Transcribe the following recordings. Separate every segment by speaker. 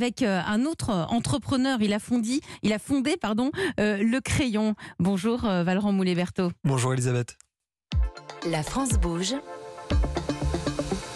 Speaker 1: avec euh, un autre entrepreneur. Il a fondé, il a fondé pardon, euh, Le Crayon. Bonjour euh, Valran Moulet-Berthaud.
Speaker 2: Bonjour Elisabeth.
Speaker 3: La France bouge.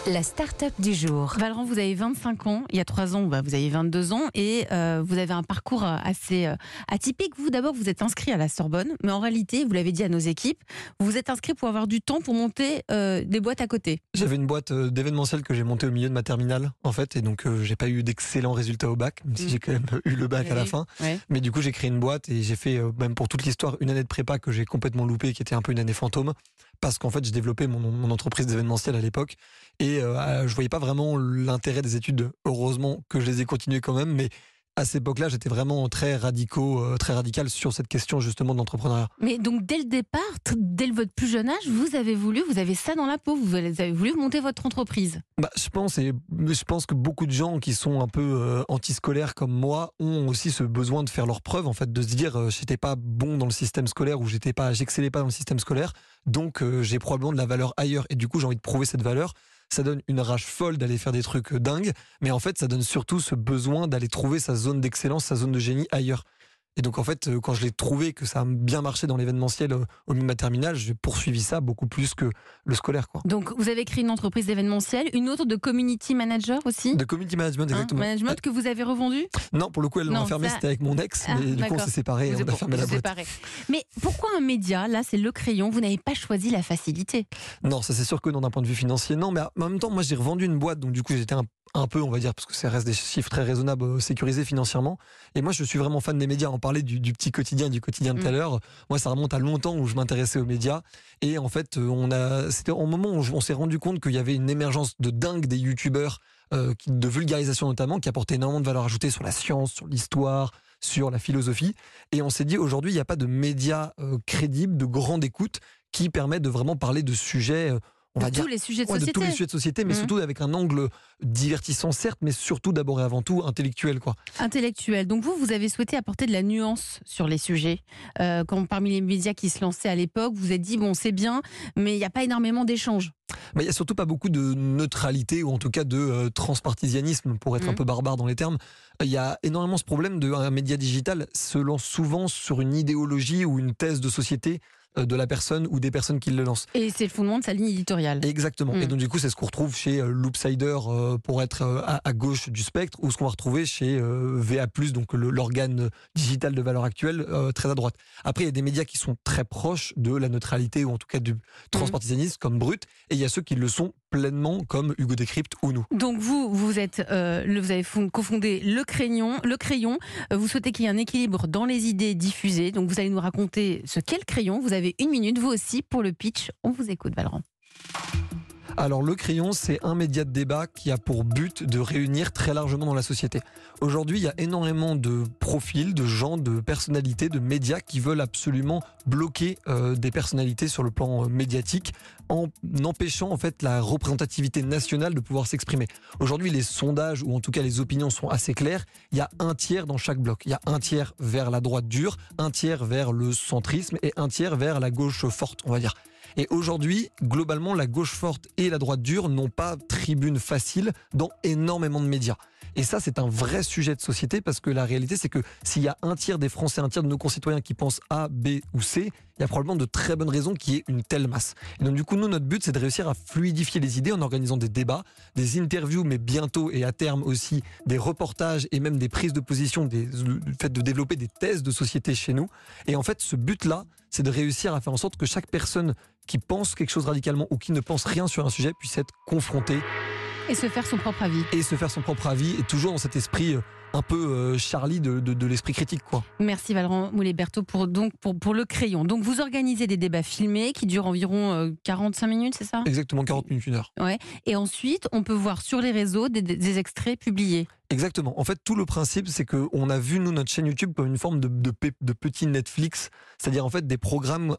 Speaker 3: La start-up du jour.
Speaker 1: Valran, vous avez 25 ans. Il y a 3 ans, bah, vous avez 22 ans et euh, vous avez un parcours euh, assez euh, atypique. Vous, d'abord, vous êtes inscrit à la Sorbonne, mais en réalité, vous l'avez dit à nos équipes, vous vous êtes inscrit pour avoir du temps pour monter euh, des boîtes à côté.
Speaker 2: J'avais une boîte euh, d'événementiel que j'ai montée au milieu de ma terminale, en fait, et donc euh, j'ai pas eu d'excellents résultats au bac, même si
Speaker 1: Mm.
Speaker 2: j'ai quand même eu le bac à la fin. Mais du coup, j'ai créé une boîte et j'ai fait, euh, même pour toute l'histoire, une année de prépa que j'ai complètement loupée, qui était un peu une année fantôme, parce qu'en fait, j'ai développé mon, mon entreprise d'événementiel à l'époque et euh, je voyais pas vraiment l'intérêt des études. Heureusement que je les ai continuées quand même, mais à cette époque-là, j'étais vraiment très radicaux, euh, très radical sur cette question justement de l'entrepreneuriat.
Speaker 1: Mais donc, dès le départ, dès votre plus jeune âge, vous avez voulu, vous avez ça dans la peau, vous avez voulu monter votre entreprise?
Speaker 2: Bah, je pense et je pense que beaucoup de gens qui sont un peu euh, antiscolaires comme moi ont aussi ce besoin de faire leurs preuves en fait de se dire euh, j'étais pas bon dans le système scolaire ou j'étais pas j'excellais pas dans le système scolaire donc euh, j'ai probablement de la valeur ailleurs et du coup j'ai envie de prouver cette valeur ça donne une rage folle d'aller faire des trucs euh, dingues mais en fait ça donne surtout ce besoin d'aller trouver sa zone d'excellence sa zone de génie ailleurs et donc en fait euh, quand je l'ai trouvé que ça a bien marché dans l'événementiel euh, au milieu de ma terminale j'ai poursuivi ça beaucoup plus que le scolaire quoi
Speaker 1: Donc, vous avez créé une entreprise d'événementiel, une autre de community manager aussi.
Speaker 2: de community management
Speaker 1: hein,
Speaker 2: exactement
Speaker 1: management que vous avez revendu
Speaker 2: Non, pour le coup, elle l'a
Speaker 1: Non,
Speaker 2: enfermé,
Speaker 1: ça-
Speaker 2: c'était avec mon ex,
Speaker 1: Ah,
Speaker 2: mais du coup, on s'est séparés et on a fermé la boîte.
Speaker 1: Mais pourquoi un média Là, c'est le crayon. Vous n'avez pas choisi la facilité?
Speaker 2: Non, ça c'est sûr que non, d'un point de vue financier, non, mais en même temps, moi j'ai revendu une boîte, donc du coup, j'étais un, un peu, on va dire, parce que ça reste des chiffres très raisonnables, euh, sécurisés financièrement. Et moi, je suis vraiment fan des médias. On parlait du, du petit quotidien, du quotidien de tout à
Speaker 1: Mm.
Speaker 2: l'heure. Moi, ça remonte à longtemps où je m'intéressais aux médias. Et en fait, euh, on a, c'était au moment où on s'est rendu compte qu'il y avait une émergence de dingue des youtubeurs, euh, de vulgarisation notamment, qui apportaient énormément de valeur ajoutée sur la science, sur l'histoire, sur la philosophie. Et on s'est dit, aujourd'hui, il n'y a pas de médias euh, crédibles, de grande écoute, qui permettent de vraiment parler de sujets, euh, on
Speaker 1: De
Speaker 2: va dire,
Speaker 1: tous les sujets de
Speaker 2: Ouais, de
Speaker 1: société.
Speaker 2: tous les sujets de société, mais
Speaker 1: Mhm.
Speaker 2: surtout avec un angle divertissant, certes, mais surtout d'abord et avant tout intellectuel. Quoi.
Speaker 1: Intellectuel. Donc vous, vous avez souhaité apporter de la nuance sur les sujets. Euh, quand parmi les médias qui se lançaient à l'époque, vous vous êtes dit bon, c'est bien, mais il n'y a pas énormément d'échanges.
Speaker 2: Mais il n'y a surtout pas beaucoup de neutralité, ou en tout cas de euh, transpartisanisme, pour être un
Speaker 1: Mhm.
Speaker 2: peu barbare dans les termes. Il y a énormément ce problème de un média digital se lance souvent sur une idéologie ou une thèse de société de la personne ou des personnes qui le lancent.
Speaker 1: Et c'est le fondement de sa ligne éditoriale.
Speaker 2: Exactement.
Speaker 1: Mm.
Speaker 2: Et donc du coup, c'est ce qu'on retrouve chez euh, Loopsider euh, pour être euh, à, à gauche du spectre, ou ce qu'on va retrouver chez euh, VA+, donc l'organe digital de valeur actuelle, euh, très à droite. Après, il y a des médias qui sont très proches de la neutralité, ou en tout cas du transpartisanisme, comme Brut, et il y a ceux qui le sont pleinement, comme Hugo Décrypte ou nous.
Speaker 1: Donc vous, vous êtes, euh, vous avez fond- cofondé le crayon. Le crayon. Euh, vous souhaitez qu'il y ait un équilibre dans les idées diffusées. Donc vous allez nous raconter ce qu'est le crayon. Vous avez une minute, vous aussi, pour le pitch. On vous écoute, Valran.
Speaker 2: Alors le crayon, c'est un média de débat qui a pour but de réunir très largement dans la société. Aujourd'hui, il y a énormément de profils, de gens, de personnalités, de médias qui veulent absolument bloquer euh, des personnalités sur le plan euh, médiatique en empêchant en fait la représentativité nationale de pouvoir s'exprimer. Aujourd'hui, les sondages ou en tout cas les opinions sont assez claires. Il y a un tiers dans chaque bloc. Il y a un tiers vers la droite dure, un tiers vers le centrisme et un tiers vers la gauche forte, on va dire. Et aujourd'hui, globalement, la gauche forte et la droite dure n'ont pas tribune facile dans énormément de médias. Et ça, c'est un vrai sujet de société parce que la réalité, c'est que s'il y a un tiers des Français, un tiers de nos concitoyens qui pensent A, B ou C, il y a probablement de très bonnes raisons qu'il y ait une telle masse. Et donc, du coup, nous, notre but, c'est de réussir à fluidifier les idées en organisant des débats, des interviews, mais bientôt et à terme aussi des reportages et même des prises de position, des, le fait de développer des thèses de société chez nous. Et en fait, ce but-là, c'est de réussir à faire en sorte que chaque personne qui pense quelque chose radicalement ou qui ne pense rien sur un sujet puisse être confrontée
Speaker 1: Et se faire son propre avis.
Speaker 2: et se faire son propre avis, et toujours dans cet esprit euh, un peu euh, Charlie de, de- de l'esprit critique. quoi.
Speaker 1: Merci Valran Moulet-Berthaud pour, donc, pour, pour le crayon. Donc vous organisez des débats filmés qui durent environ euh, 45 minutes, c'est ça?
Speaker 2: Exactement 40 minutes, une heure.
Speaker 1: Et ensuite, on peut voir sur les réseaux des, extraits publiés.
Speaker 2: Exactement. En fait, tout le principe, c'est qu'on a vu, nous, notre chaîne YouTube comme une forme de, de petit Netflix, c'est-à-dire en fait des programmes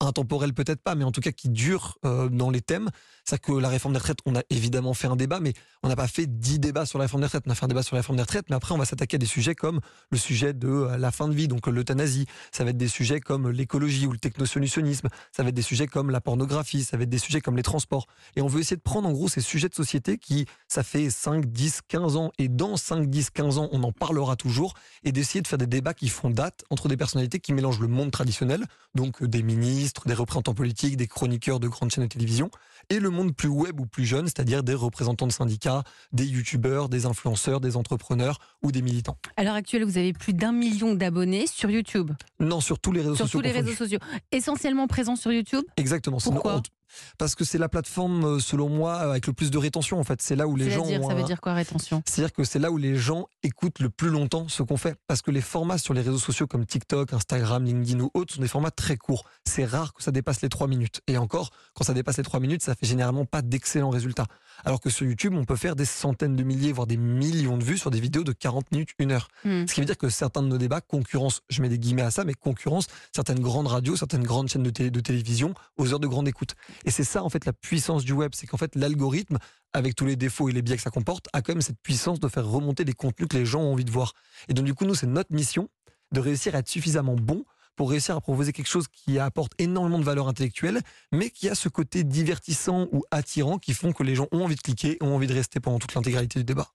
Speaker 2: intemporel peut-être pas, mais en tout cas qui dure euh, dans les thèmes. C'est que la réforme des retraites, on a évidemment fait un débat, mais on n'a pas fait dix débats sur la réforme des retraites. On a fait un débat sur la réforme des retraites, mais après on va s'attaquer à des sujets comme le sujet de euh, la fin de vie, donc l'euthanasie. Ça va être des sujets comme l'écologie ou le technosolutionnisme. Ça va être des sujets comme la pornographie. Ça va être des sujets comme les transports. Et on veut essayer de prendre en gros ces sujets de société qui, ça fait 5, 10, 15 ans, et dans 5, 10, 15 ans, on en parlera toujours, et d'essayer de faire des débats qui font date entre des personnalités qui mélangent le monde traditionnel, donc euh, des ministres, des représentants politiques, des chroniqueurs de grandes chaînes de télévision, et le monde plus web ou plus jeune, c'est-à-dire des représentants de syndicats, des youtubeurs, des influenceurs, des entrepreneurs ou des militants.
Speaker 1: À l'heure actuelle, vous avez plus d'un million d'abonnés sur YouTube.
Speaker 2: Non, sur tous les réseaux
Speaker 1: sur
Speaker 2: sociaux.
Speaker 1: tous les réseaux sociaux. Essentiellement présents sur YouTube?
Speaker 2: Exactement.
Speaker 1: Pourquoi?
Speaker 2: Parce que c'est la plateforme, euh, selon moi, avec le plus de rétention en fait. C'est là où les gens.
Speaker 1: Ça veut
Speaker 2: un-
Speaker 1: dire quoi, rétention?
Speaker 2: C'est-à-dire que c'est là où les gens écoutent le plus longtemps ce qu'on fait. Parce que les formats sur les réseaux sociaux comme TikTok, Instagram, LinkedIn ou autres sont des formats très courts. C'est rare que ça dépasse les 3 minutes. Et encore, quand ça dépasse les 3 minutes, ça fait généralement pas d'excellents résultats. Alors que sur YouTube, on peut faire des centaines de milliers, voire des millions de vues sur des vidéos de 40 minutes, 1 heure.
Speaker 1: Hmm.
Speaker 2: Ce qui veut dire que certains de nos débats concurrencent, je mets des guillemets à ça, mais concurrencent certaines grandes radios, certaines grandes chaînes de, télé- de télévision aux heures de grande écoute. Et c'est ça, en fait, la puissance du web. C'est qu'en fait, l'algorithme, avec tous les défauts et les biais que ça comporte, a quand même cette puissance de faire remonter des contenus que les gens ont envie de voir. Et donc, du coup, nous, c'est notre mission de réussir à être suffisamment bon pour réussir à proposer quelque chose qui apporte énormément de valeur intellectuelle, mais qui a ce côté divertissant ou attirant qui font que les gens ont envie de cliquer, ont envie de rester pendant toute l'intégralité du débat.